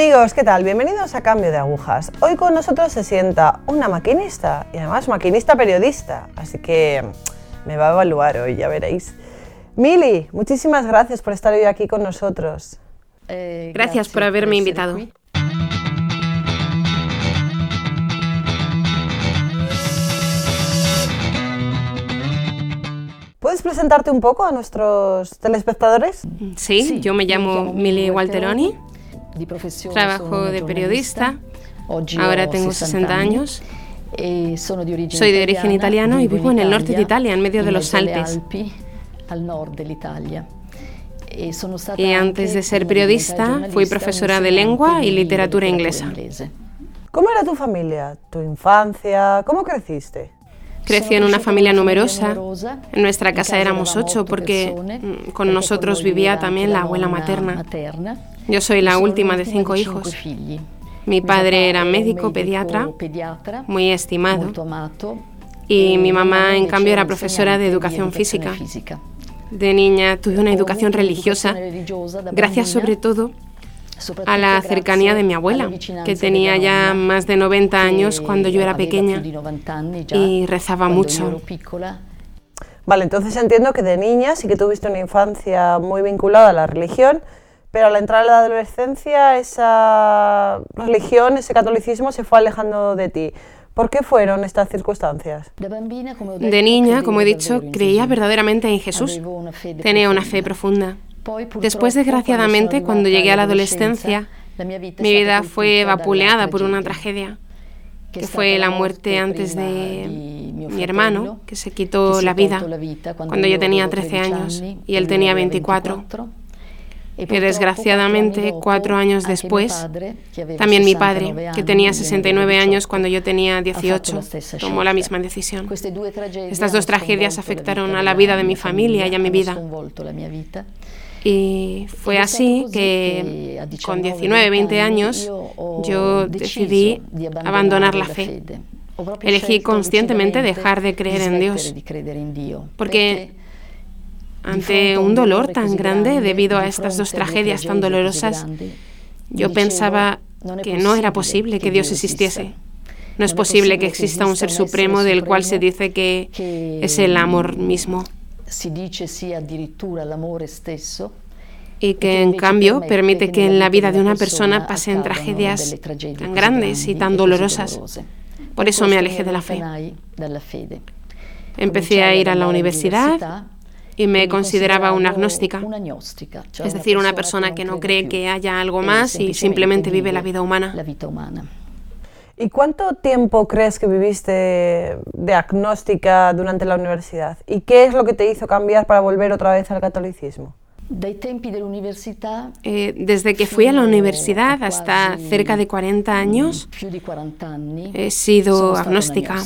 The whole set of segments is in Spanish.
amigos, ¿qué tal? Bienvenidos a Cambio de Agujas. Hoy con nosotros se sienta una maquinista y además maquinista periodista, así que me va a evaluar hoy, ya veréis. Mili, muchísimas gracias por estar hoy aquí con nosotros. Eh, gracias por haberme invitado. ¿Puedes presentarte un poco a nuestros telespectadores? Sí, yo me llamo Mili Walteroni, trabajo de periodista, ahora tengo 60 años. E Soy de origen italiano y vivo en el norte de Italia, en medio de los Alpes. E y antes de ser periodista, fui profesora de lengua y literatura inglesa. ¿Cómo era tu familia, tu infancia? ¿Cómo creciste? Crecí en una familia numerosa. En nuestra casa éramos ocho porque mm, con nosotros vivía también la abuela materna. Yo soy la última de cinco hijos. Mi padre era médico pediatra, muy estimado. Y mi mamá, en cambio, era profesora de educación física. De niña tuve una educación religiosa, gracias sobre todo a la cercanía de mi abuela, que tenía ya más de 90 años cuando yo era pequeña y rezaba mucho. Vale, entonces entiendo que de niña sí que tuviste una infancia muy vinculada a la religión, pero al entrar en la adolescencia esa religión, ese catolicismo se fue alejando de ti. ¿Por qué fueron estas circunstancias? De niña, como he dicho, creía verdaderamente en Jesús. Tenía una fe profunda. Después, desgraciadamente, cuando llegué a la adolescencia, mi vida fue vapuleada por una tragedia, que fue la muerte antes de mi hermano, que se quitó la vida cuando yo tenía 13 años y él tenía 24. Y desgraciadamente, cuatro años después, también mi padre, que tenía 69 años cuando yo tenía 18, tomó la misma decisión. Estas dos tragedias afectaron a la vida de mi familia y a mi vida. Y fue así que con 19, 20 años yo decidí abandonar la fe. Elegí conscientemente dejar de creer en Dios. Porque ante un dolor tan grande debido a estas dos tragedias tan dolorosas, yo pensaba que no era posible que Dios existiese. No es posible que exista un ser supremo del cual se dice que es el amor mismo y que en cambio permite que en la vida de una persona pasen tragedias tan grandes y tan dolorosas. Por eso me alejé de la fe. Empecé a ir a la universidad y me consideraba una agnóstica, es decir, una persona que no cree que haya algo más y simplemente vive la vida humana. ¿Y cuánto tiempo crees que viviste de agnóstica durante la universidad? ¿Y qué es lo que te hizo cambiar para volver otra vez al catolicismo? Eh, desde que fui a la universidad hasta cerca de 40 años, he sido agnóstica.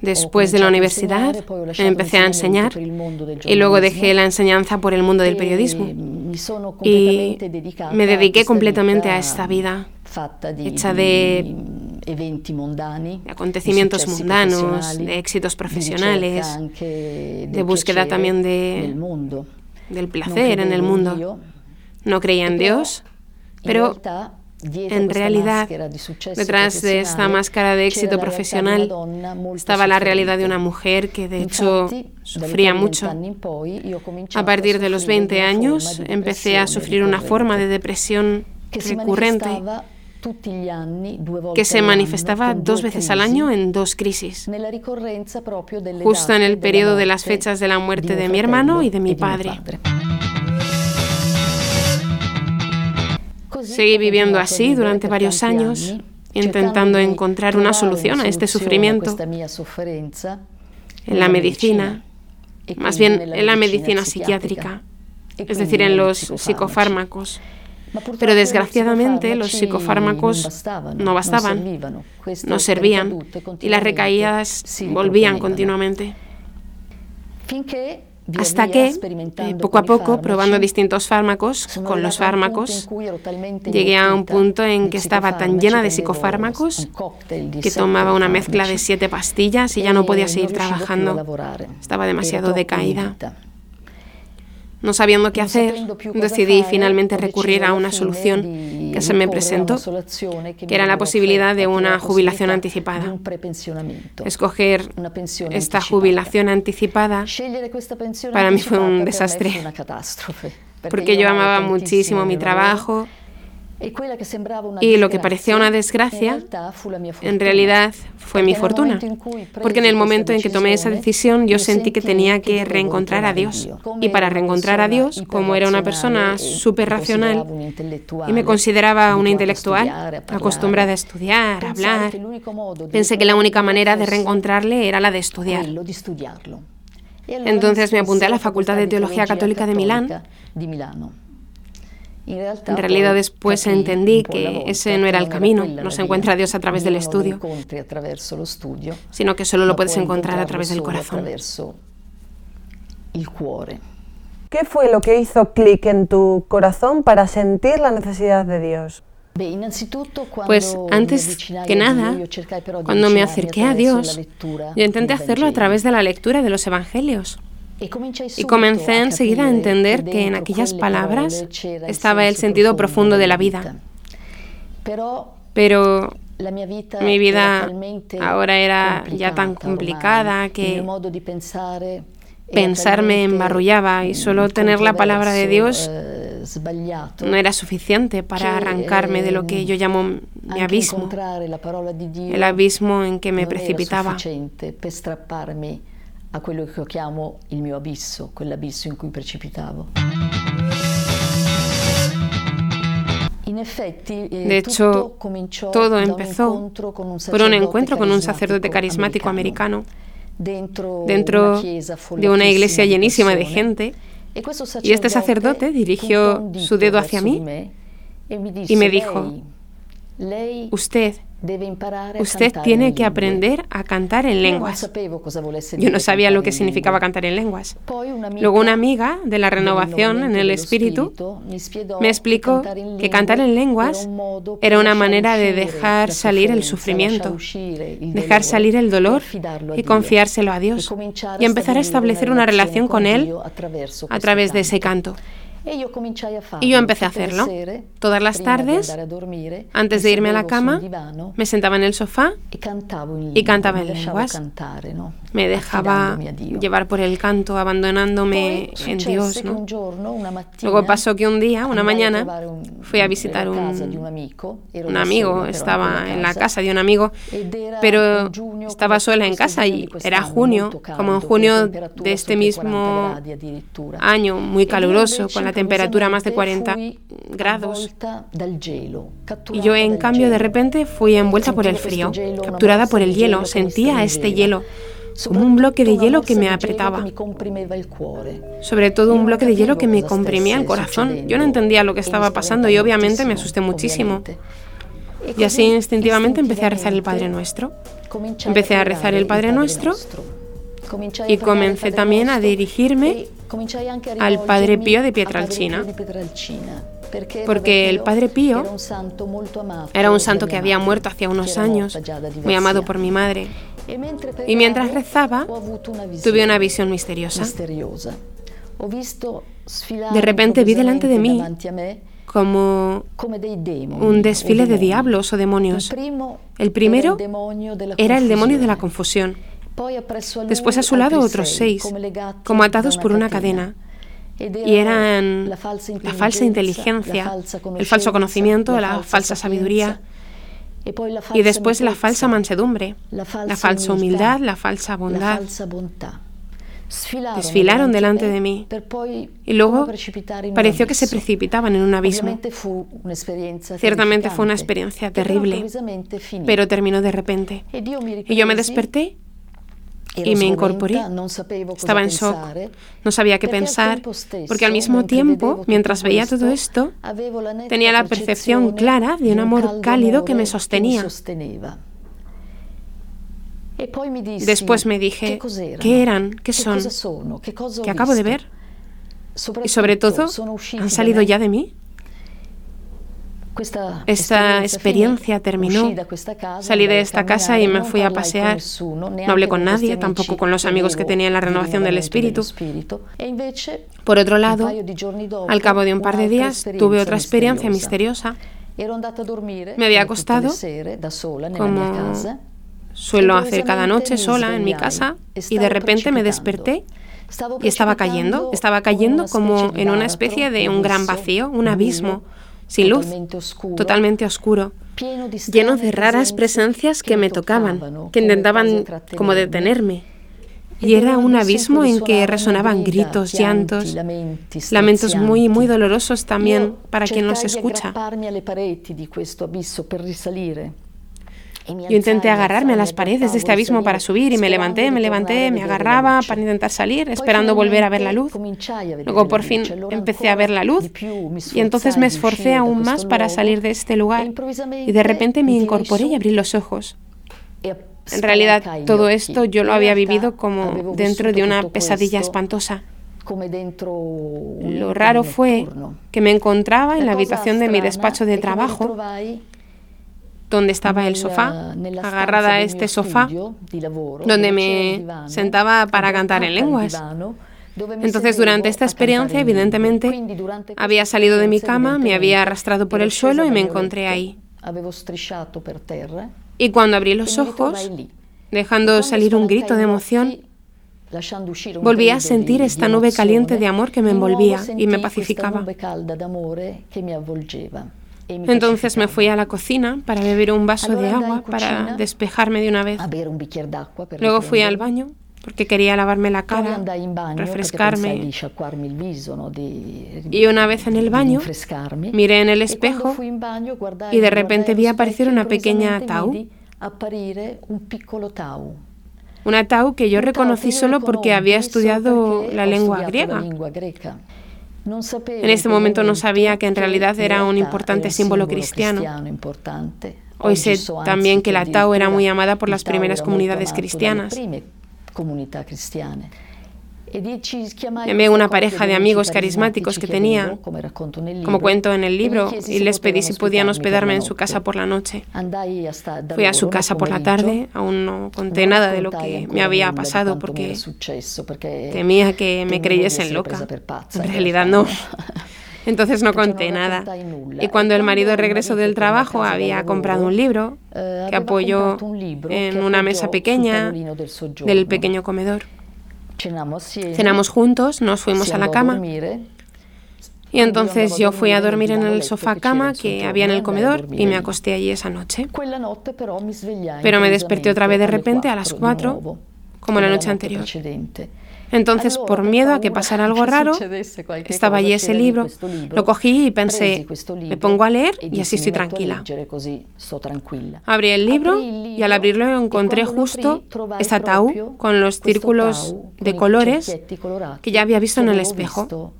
Después de la universidad empecé a enseñar y luego dejé la enseñanza por el mundo del periodismo. y me dediqué completamente a esta vida hecha de acontecimientos mundanos, de éxitos profesionales, de búsqueda también de, del placer en el mundo. No creía en Dios, pero en realidad, detrás de esta máscara de éxito profesional estaba la realidad de una mujer que de hecho sufría mucho. A partir de los 20 años empecé a sufrir una forma de depresión recurrente que se manifestaba dos veces al año en dos crisis, justo en el periodo de las fechas de la muerte de mi hermano y de mi padre. Seguí viviendo así durante varios años, intentando encontrar una solución a este sufrimiento. en la medicina, más bien en la medicina psiquiátrica, es decir, en los psicofármacos. Pero desgraciadamente los psicofármacos no bastaban, no servían y las recaídas volvían continuamente hasta que, eh, poco a poco, probando distintos fármacos, con los fármacos, llegué a un punto en que estaba tan llena de psicofármacos que tomaba una mezcla de siete pastillas y ya no podía seguir trabajando. Estaba demasiado decaída. No sabiendo qué hacer, decidí finalmente recurrir a una solución que se me presentó, que era la posibilidad de una jubilación anticipada. Escoger esta jubilación anticipada para mí fue un desastre, porque yo amaba muchísimo mi trabajo y lo que parecía una desgracia, en realidad fue mi fortuna, porque en el momento en que tomé esa decisión yo sentí que tenía que reencontrar a Dios. Y para reencontrar a Dios, como era una persona súper racional y me consideraba una intelectual, acostumbrada a estudiar, a hablar, pensé que la única manera de reencontrarle era la de estudiar. Entonces me apunté a la Facultad de Teología Católica de Milán en realidad después entendí que ese no era el camino, no se encuentra a Dios a través del estudio, sino que solo lo puedes encontrar a través del corazón. ¿Qué fue lo que hizo clic en tu corazón para sentir la necesidad de Dios? Pues antes que nada, cuando me acerqué a Dios, yo intenté hacerlo a través de la lectura de los Evangelios. Y comencé enseguida a entender que en aquellas palabras estaba el sentido profundo de la vida. Pero mi vida ahora era ya tan complicada que pensar me embarrullaba y solo tener la palabra de Dios eh, no era suficiente para arrancarme de lo que yo llamo mi abismo, el abismo en que me precipitaba a quello che chiamo il mio abisso, quell'abisso in cui precipitavo. Eh, de hecho, todo empezó por un encuentro con un sacerdote carismático americano dentro de una iglesia llenísima de gente. Y este sacerdote dirigió su dedo hacia mí y me dijo, usted Usted tiene que aprender a cantar en lenguas. Yo no sabía lo que significaba cantar en lenguas. Luego una amiga de la renovación en el espíritu me explicó que cantar en lenguas era una manera de dejar salir el sufrimiento, dejar salir el dolor y confiárselo a Dios y empezar a establecer una relación con Él a través de ese canto. Y yo empecé a hacerlo. Todas las tardes, antes de irme a la cama, me sentaba en el sofá y cantaba en lenguas. Me dejaba llevar por el canto, abandonándome en Dios. Luego pasó que un día, una mañana, fui a visitar un, un amigo. Estaba en la casa de un amigo, pero estaba sola en casa y era junio, como en junio de este mismo año, muy caluroso, con la temperatura más de 40 grados. Y yo, en cambio, de repente fui envuelta por el frío, capturada por el hielo. Sentía este hielo como un bloque de hielo que me apretaba. Sobre todo un bloque de hielo que me comprimía el corazón. Yo no entendía lo que estaba pasando y obviamente me asusté muchísimo. Y así instintivamente empecé a rezar el Padre Nuestro. Empecé a rezar el Padre Nuestro y comencé también a dirigirme al Padre Pío de Pietralcina, porque el Padre Pío era un santo que había muerto hace unos años, muy amado por mi madre. Y mientras rezaba, tuve una visión misteriosa. De repente vi delante de mí como un desfile de diablos o demonios. El primero era el demonio de la confusión. Después a su lado otros seis, como atados por una cadena. Y eran la falsa inteligencia, el falso conocimiento, la falsa sabiduría. Y después la falsa mansedumbre, la falsa humildad, la falsa bondad. Desfilaron delante de mí y luego pareció que se precipitaban en un abismo. Ciertamente fue una experiencia terrible, pero terminó de repente. Y yo me desperté y me incorporé. Estaba en shock, no sabía qué pensar, porque al mismo tiempo, mientras veía todo esto, tenía la percepción clara de un amor cálido que me sostenía. Después me dije, ¿qué eran? ¿Qué son? ¿Qué acabo de ver? Y sobre todo, ¿han salido ya de mí? Esta experiencia terminó. Salí de esta casa y me fui a pasear. No hablé con nadie, tampoco con los amigos que tenía en la renovación del espíritu. E Por otro lado, al cabo de un par de días, tuve otra experiencia misteriosa. Me había acostado, como suelo hacer cada noche sola en mi casa, y de repente me desperté y estaba cayendo, estaba cayendo como en una especie de un gran vacío, un abismo, sin luz, totalmente oscuro, lleno de raras presencias que me tocaban, que intentaban como detenerme. Y era un abismo en que resonaban gritos, llantos, lamentos muy, muy dolorosos también para quien los escucha. Yo intenté agarrarme a las paredes de este abismo para subir y me levanté, me levanté, me agarraba para intentar salir, esperando volver a ver la luz. Luego por fin empecé a ver la luz y entonces me esforcé aún más para salir de este lugar y de repente me incorporé y abrí los ojos. En realidad todo esto yo lo había vivido como dentro de una pesadilla espantosa. Lo raro fue que me encontraba en la habitación de mi despacho de trabajo donde estaba el sofá, agarrada a este sofá, donde me sentaba para cantar en lenguas. Entonces, durante esta experiencia, evidentemente, había salido de mi cama, me había arrastrado por el suelo y me encontré ahí. Y cuando abrí los ojos, dejando salir un grito de emoción, volví a sentir esta nube caliente de amor que me envolvía y me pacificaba. Entonces me fui a la cocina para beber un vaso de agua para despejarme de una vez. Luego fui al baño porque quería lavarme la cara, refrescarme. Y una vez en el baño, miré en el espejo y de repente vi aparecer una pequeña tau. Una tau que yo reconocí solo porque había estudiado la lengua griega. En este momento no sabía que en realidad era un importante símbolo cristiano. Hoy sé también que la Tao era muy amada por las primeras comunidades cristianas. Llamé a una pareja de amigos carismáticos que tenía, como cuento en el libro, y les pedí si podían hospedarme en su casa por la noche. Fui a su casa por la tarde, aún no conté nada de lo que me había pasado porque temía que me creyesen loca. En realidad no. Entonces no conté nada. Y cuando el marido regresó del trabajo había comprado un libro eh, que apoyó en una mesa pequeña del pequeño comedor. Cenamos juntos, nos fuimos a la cama. Y entonces yo fui a dormir en el sofá cama que había en el comedor y me acosté allí esa noche. Pero me desperté otra vez de repente a las cuatro, como la noche anterior. Entonces, por miedo a que pasara algo raro, estaba allí ese libro, lo cogí y pensé, me pongo a leer y así estoy tranquila. Abrí el libro y al abrirlo encontré justo esa tau con los círculos de colores que ya había visto en el espejo.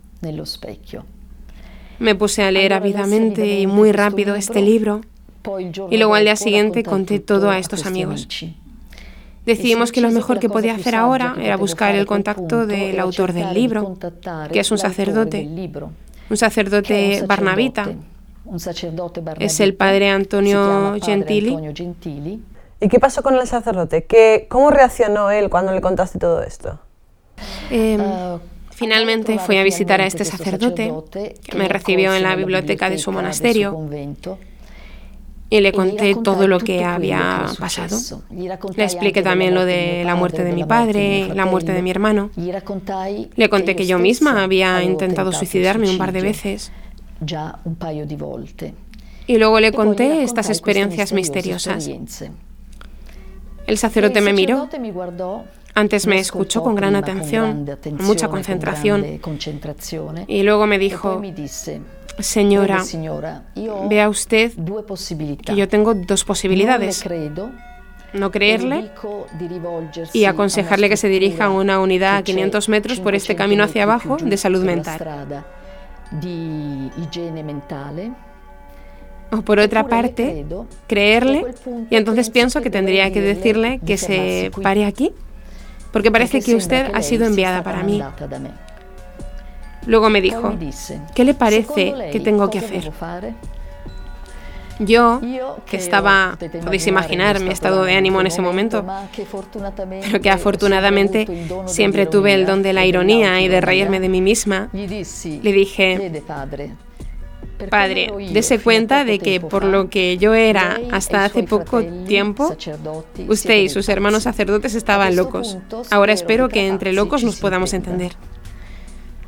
Me puse a leer ávidamente y muy rápido este libro y luego al día siguiente conté todo a estos amigos. Decidimos que lo mejor que podía hacer ahora era buscar el contacto del autor del libro, que es un sacerdote, un sacerdote barnabita. Es el padre Antonio Gentili. ¿Y qué pasó con el sacerdote? ¿Qué, ¿Cómo reaccionó él cuando le contaste todo esto? Em, ah, finalmente fui a visitar a este sacerdote que me recibió en la biblioteca de su monasterio y le conté todo lo que había pasado. Le expliqué también lo de la muerte de mi padre, la muerte de mi hermano. Le conté que yo misma había intentado suicidarme un par de veces. Y luego le conté estas experiencias misteriosas. El sacerdote me miró. Antes me escuchó con gran atención, mucha concentración. Y luego me dijo, Señora, vea usted que yo tengo dos posibilidades. No creerle y aconsejarle que se dirija a una unidad a 500 metros por este camino hacia abajo de salud mental. O por otra parte, creerle y entonces pienso que tendría que decirle que se pare aquí, porque parece que usted ha sido enviada para mí. Luego me dijo, ¿qué le parece que tengo que hacer? Yo, que estaba, podéis imaginar mi estado de ánimo en ese momento, pero que afortunadamente siempre tuve el don de la ironía y de reírme de mí misma, le dije, Padre, dese cuenta de que por lo que yo era hasta hace poco tiempo, usted y sus hermanos sacerdotes estaban locos. Ahora espero que entre locos nos podamos entender.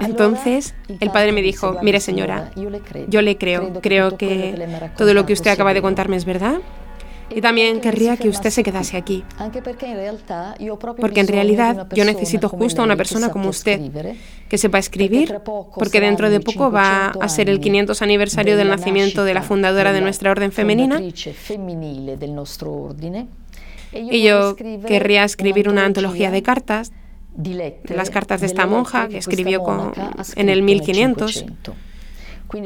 Entonces el padre me dijo, mire señora, yo le creo, creo que todo lo que usted acaba de contarme es verdad y también querría que usted se quedase aquí. Porque en realidad yo necesito justo a una persona como usted, que sepa escribir, porque dentro de poco va a ser el 500 aniversario del nacimiento de la fundadora de nuestra orden femenina. Y yo querría escribir una antología de cartas las cartas de esta monja que escribió en el 1500.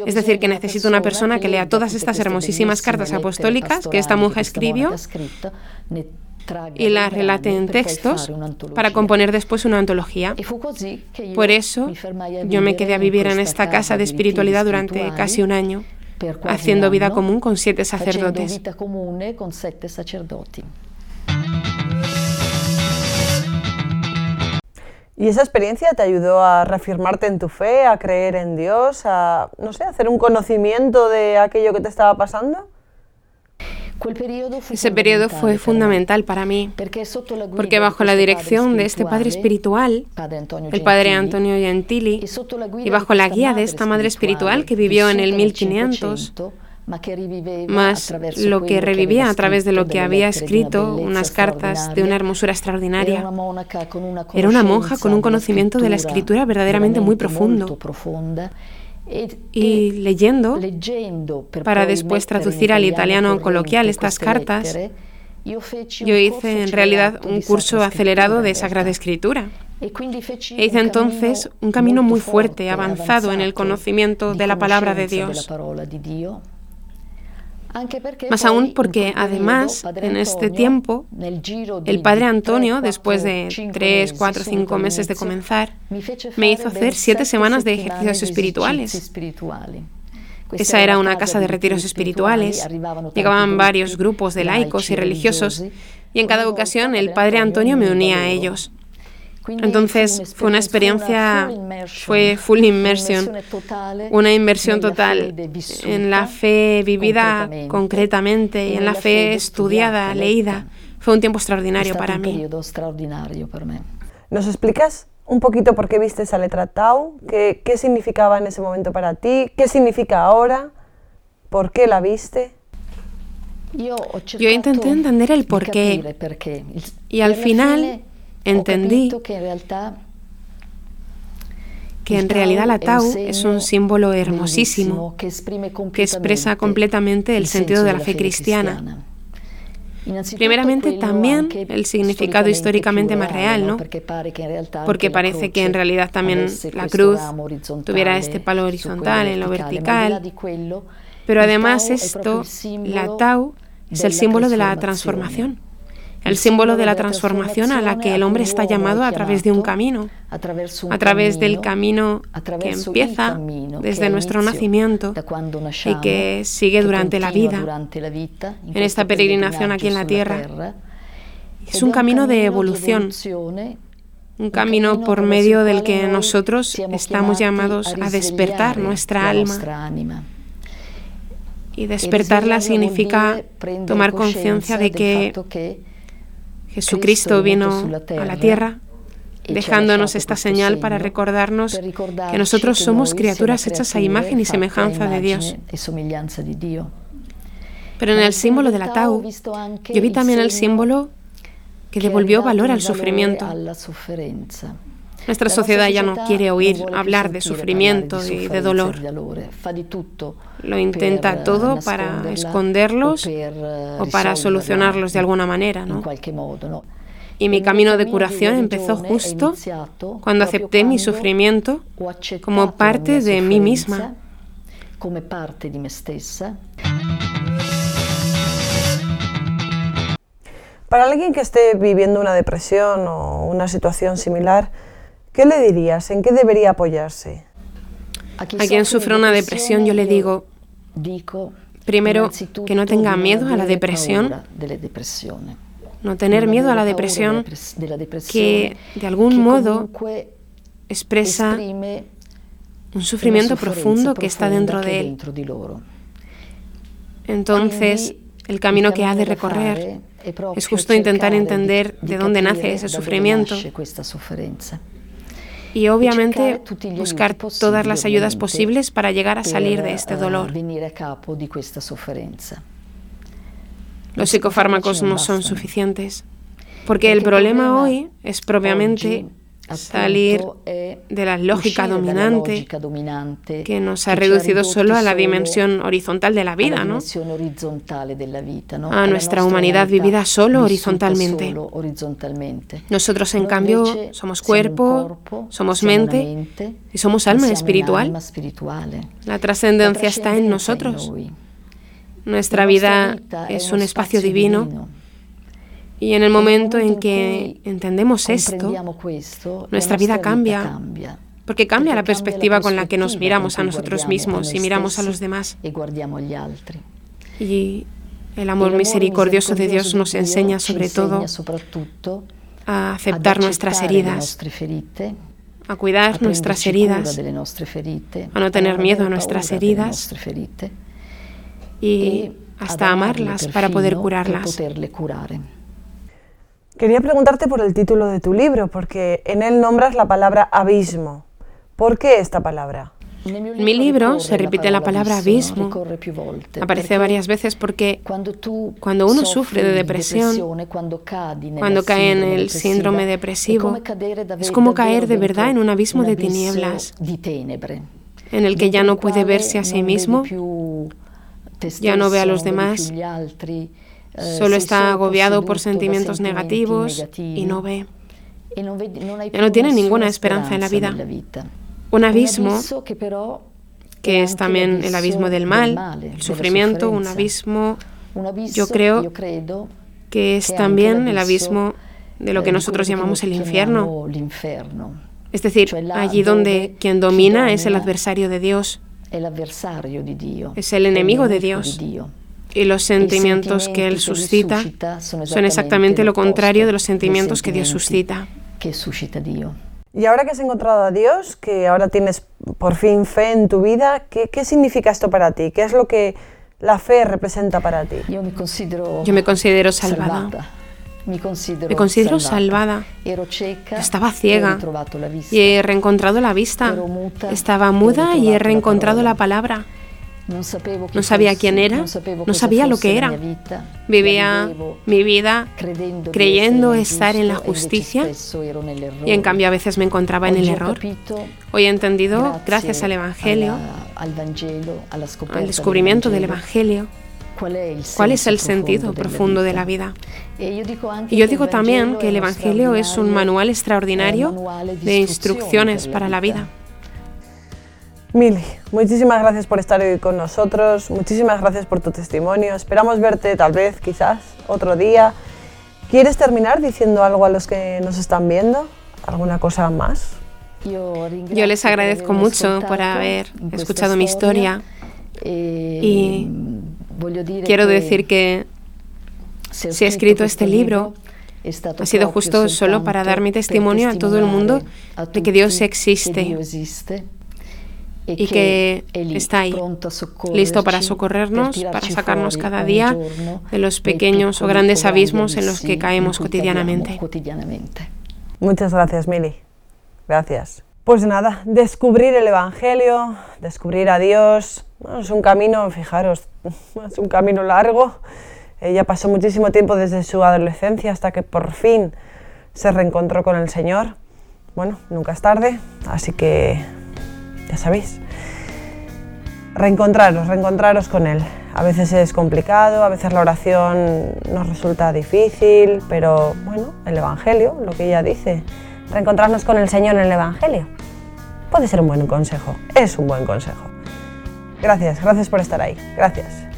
Es decir, que necesito una persona que lea todas estas hermosísimas cartas apostólicas que esta monja escribió y las relate en textos para componer después una antología. Por eso yo me quedé a vivir en esta casa de espiritualidad durante casi un año, haciendo vida común con siete sacerdotes. ¿Y esa experiencia te ayudó a reafirmarte en tu fe, a creer en Dios, a, no sé, hacer un conocimiento de aquello que te estaba pasando? Ese periodo fue fundamental para mí, porque bajo la dirección de este padre espiritual, el padre Antonio Gentili, y bajo la guía de esta madre espiritual que vivió en el 1500, más lo que revivía a través de lo que había escrito, unas cartas de una hermosura extraordinaria. Era una monja con un conocimiento de la escritura verdaderamente muy profundo. Y leyendo, para después traducir al italiano coloquial estas cartas, yo hice en realidad un curso acelerado de Sagrada Escritura. E hice entonces un camino muy fuerte, avanzado en el conocimiento de la palabra de Dios. Más aún porque además en este tiempo el padre Antonio, después de tres, cuatro, cinco meses de comenzar, me hizo hacer siete semanas de ejercicios espirituales. Esa era una casa de retiros espirituales. Llegaban varios grupos de laicos y religiosos y en cada ocasión el padre Antonio me unía a ellos. Entonces fue una experiencia, fue full immersion, una inversión total en la fe vivida concretamente y en la fe estudiada, leída. Fue un tiempo extraordinario para mí. ¿Nos explicas un poquito por qué viste esa letra Tau? ¿Qué, ¿Qué significaba en ese momento para ti? ¿Qué significa ahora? ¿Por qué la viste? Yo intenté entender el por qué. Y al final entendí que en realidad la Tau es un símbolo hermosísimo que expresa completamente el sentido de la fe cristiana. Primeramente también el significado históricamente más real, ¿no? Porque parece que en realidad también la cruz tuviera este palo horizontal en lo vertical. Pero además esto, la Tau, es el símbolo de la transformación el símbolo de la transformación a la que el hombre está llamado a través de un camino, a través del camino que empieza desde nuestro nacimiento y que sigue durante la vida, en esta peregrinación aquí en la tierra. Es un camino de evolución, un camino por medio del que nosotros estamos llamados a despertar nuestra alma. Y despertarla significa tomar conciencia de que Jesucristo vino a la tierra dejándonos esta señal para recordarnos que nosotros somos criaturas hechas a imagen y semejanza de Dios. Pero en el símbolo de la Tau, yo vi también el símbolo que devolvió valor al sufrimiento. Nuestra sociedad ya no quiere oír hablar de sufrimiento y de dolor. Lo intenta todo para esconderlos o para solucionarlos de alguna manera. ¿no? Y mi camino de curación empezó justo cuando acepté mi sufrimiento como parte de mí misma. Para alguien que esté viviendo una depresión o una situación similar, ¿Qué le dirías? ¿En qué debería apoyarse? A quien sufre una depresión yo le digo, Primero, que no tenga miedo a la depresión. No tener miedo a la depresión, que de algún modo expresa un sufrimiento profundo que está dentro de él. Entonces, el camino que ha de recorrer es justo intentar entender de dónde nace ese sufrimiento y obviamente buscar todas las ayudas posibles para llegar a salir de este dolor. Los psicofármacos no son suficientes, porque el problema hoy es propiamente salir de la lógica dominante que nos ha reducido solo a la dimensión horizontal de la vida, ¿no? A nuestra humanidad vivida solo horizontalmente. Nosotros, en cambio, somos cuerpo, somos mente y somos alma espiritual. La trascendencia está en nosotros. Nuestra vida es un espacio divino y en el momento en que entendemos esto, nuestra vida cambia, porque cambia la perspectiva con la que nos miramos a nosotros mismos y miramos a los demás. Y el amor misericordioso de Dios nos enseña sobre todo a aceptar nuestras heridas, a cuidar nuestras heridas, a no tener miedo a nuestras heridas y hasta amarlas para poder curarlas. Quería preguntarte por el título de tu libro, porque en él nombras la palabra abismo. ¿Por qué esta palabra? En mi libro se repite la palabra abismo. Aparece varias veces porque cuando uno sufre de depresión, cuando cae en el síndrome depresivo, es como caer de verdad en un abismo de tinieblas, en el que ya no puede verse a sí mismo, ya no ve a los demás, Solo está agobiado por sentimientos negativos y no ve. Ya no tiene ninguna esperanza en la vida. Un abismo que es también el abismo del mal, el sufrimiento, un abismo, yo creo que es también el abismo de lo que nosotros llamamos el infierno. Es decir, allí donde quien domina es el adversario de Dios, es el enemigo de Dios y los sentimientos que Él suscita son exactamente lo contrario de los sentimientos que Dios suscita. Y ahora que has encontrado a Dios, que ahora tienes por fin fe en tu vida, ¿qué, qué significa esto para ti? ¿Qué es lo que la fe representa para ti? Yo me considero, salvada. Me considero, salvada. Estaba ciega y he reencontrado la vista. Estaba muda y he reencontrado la palabra. No sabía quién era, no sabía lo que era. Vivía mi vida creyendo estar en la justicia y en cambio a veces me encontraba en el error. Hoy he entendido, gracias al Evangelio, al descubrimiento del Evangelio, cuál es el sentido profundo de la vida. Y yo digo también que el Evangelio es un manual extraordinario de instrucciones para la vida. Mili, muchísimas gracias por estar hoy con nosotros, muchísimas gracias por tu testimonio. Esperamos verte tal vez, quizás, otro día. ¿Quieres terminar diciendo algo a los que nos están viendo? ¿Alguna cosa más? Yo les agradezco mucho por haber escuchado mi historia eh, y quiero decir que si he escrito este libro ha sido justo solo para dar mi testimonio a todo el mundo de que Dios existe y que está ahí, listo para socorrernos, para sacarnos cada día de los pequeños o grandes abismos en los que caemos cotidianamente. Muchas gracias, Mili. Gracias. Pues nada, descubrir el Evangelio, descubrir a Dios, es un camino, fijaros, es un camino largo. Ella pasó muchísimo tiempo desde su adolescencia hasta que por fin se reencontró con el Señor. Bueno, nunca es tarde, así que ya sabéis. Reencontraros, reencontraros con Él. A veces es complicado, a veces la oración nos resulta difícil, pero bueno, el Evangelio, lo que ella dice, reencontrarnos con el Señor en el Evangelio, puede ser un buen consejo, es un buen consejo. Gracias, gracias por estar ahí, gracias.